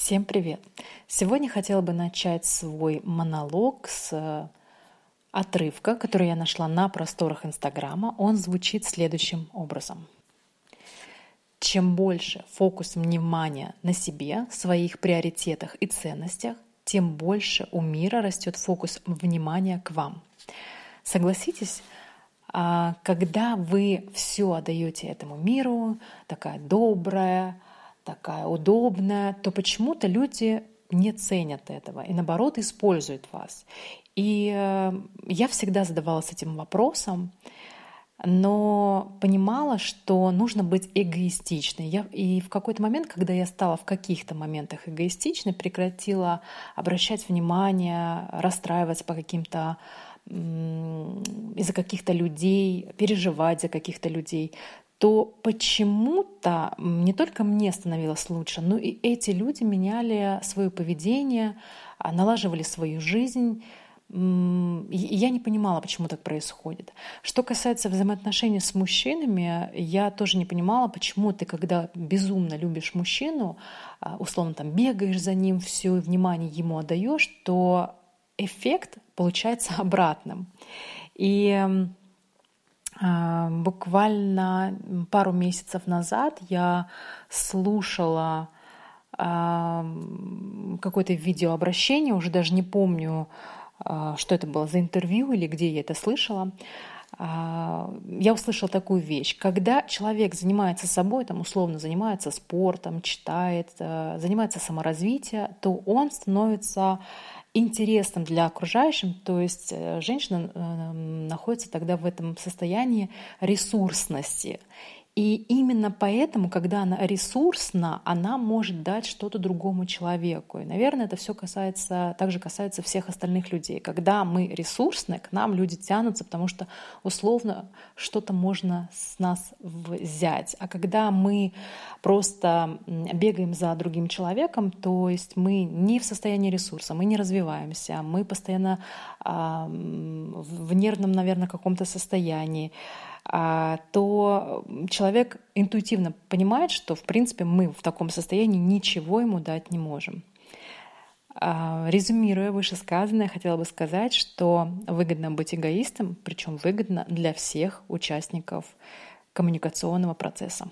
Всем привет! Сегодня хотела бы начать свой монолог с э, отрывка, который я нашла на просторах Инстаграма. Он звучит следующим образом. Чем больше фокус внимания на себе, своих приоритетах и ценностях, тем больше у мира растет фокус внимания к вам. Согласитесь, а, когда вы все отдаете этому миру, такая добрая, такая удобная, то почему-то люди не ценят этого и наоборот используют вас. И э, я всегда задавалась этим вопросом, но понимала, что нужно быть эгоистичной. Я, и в какой-то момент, когда я стала в каких-то моментах эгоистичной, прекратила обращать внимание, расстраиваться по каким-то из-за каких-то людей, переживать за каких-то людей, то почему-то не только мне становилось лучше, но и эти люди меняли свое поведение, а, налаживали свою жизнь. Я не понимала, почему так происходит. Что касается взаимоотношений с мужчинами, я тоже не понимала, почему ты, когда безумно любишь мужчину, а, условно там бегаешь за ним, все внимание ему отдаешь, то эффект получается обратным. И буквально пару месяцев назад я слушала какое-то видеообращение, уже даже не помню, а, что это было за интервью или где я это слышала. Я услышала такую вещь. Когда человек занимается собой, там условно занимается спортом, читает, занимается саморазвитием, то он становится интересным для окружающих, то есть э, женщина э, находится тогда в этом состоянии ресурсности. И именно поэтому, когда она ресурсна, она может дать что-то другому человеку. И, наверное, это все касается, также касается всех остальных людей. Когда мы ресурсны, к нам люди тянутся, потому что условно что-то можно с нас взять. А когда мы просто бегаем за другим человеком, то есть мы не в состоянии ресурса, мы не развиваемся, мы постоянно э, в нервном, наверное, каком-то состоянии, то человек интуитивно понимает, что, в принципе, мы в таком состоянии ничего ему дать не можем. А, резюмируя вышесказанное, хотела бы сказать, что выгодно быть эгоистом, причем выгодно для всех участников коммуникационного процесса.